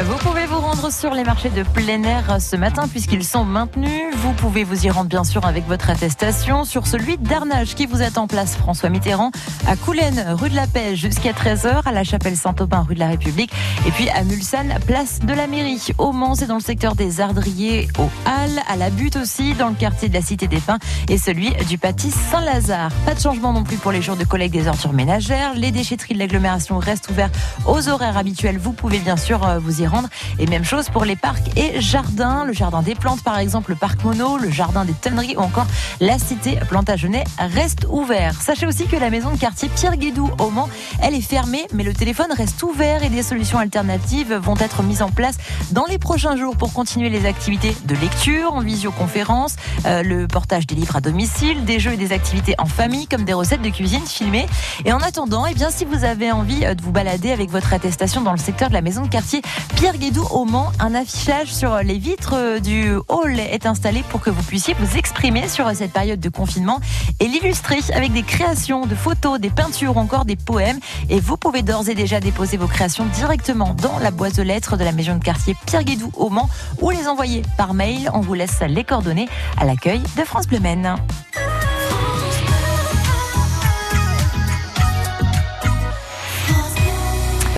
Vous pouvez vous rendre sur les marchés de plein air ce matin puisqu'ils sont maintenus. Vous pouvez vous y rendre bien sûr avec votre attestation sur celui d'Arnage qui vous attend place François Mitterrand à Coulennes, rue de la Paix jusqu'à 13h, à la chapelle Saint-Aubin, rue de la République et puis à Mulsanne, place de la mairie. Au Mans, c'est dans le secteur des Ardriers, au Halles, à la Butte aussi, dans le quartier de la Cité des Pins et celui du Pâtis Saint-Lazare. Pas de changement non plus pour les jours de collecte des ordures ménagères. Les déchetteries de l'agglomération restent ouvertes aux horaires habituels. Vous pouvez bien sûr euh, vous y rendre. Et même chose pour les parcs et jardins. Le jardin des plantes, par exemple, le parc Mono, le jardin des tonneries ou encore la cité Plantagenet reste ouvert. Sachez aussi que la maison de quartier Pierre Guédou au Mans, elle est fermée, mais le téléphone reste ouvert et des solutions alternatives vont être mises en place dans les prochains jours pour continuer les activités de lecture en visioconférence, euh, le portage des livres à domicile, des jeux et des activités en famille comme des recettes de cuisine filmées. Et en attendant, eh bien, si vous avez envie euh, de vous balader avec votre attestation dans le secteur de la maison de quartier Pierre Guédou au Mans, un affichage sur les vitres du hall est installé pour que vous puissiez vous exprimer sur cette période de confinement et l'illustrer avec des créations de photos, des peintures ou encore des poèmes. Et vous pouvez d'ores et déjà déposer vos créations directement dans la boîte de lettres de la maison de quartier Pierre Guédou au Mans ou les envoyer par mail. On vous laisse les coordonnées à l'accueil de France Bleu Maine.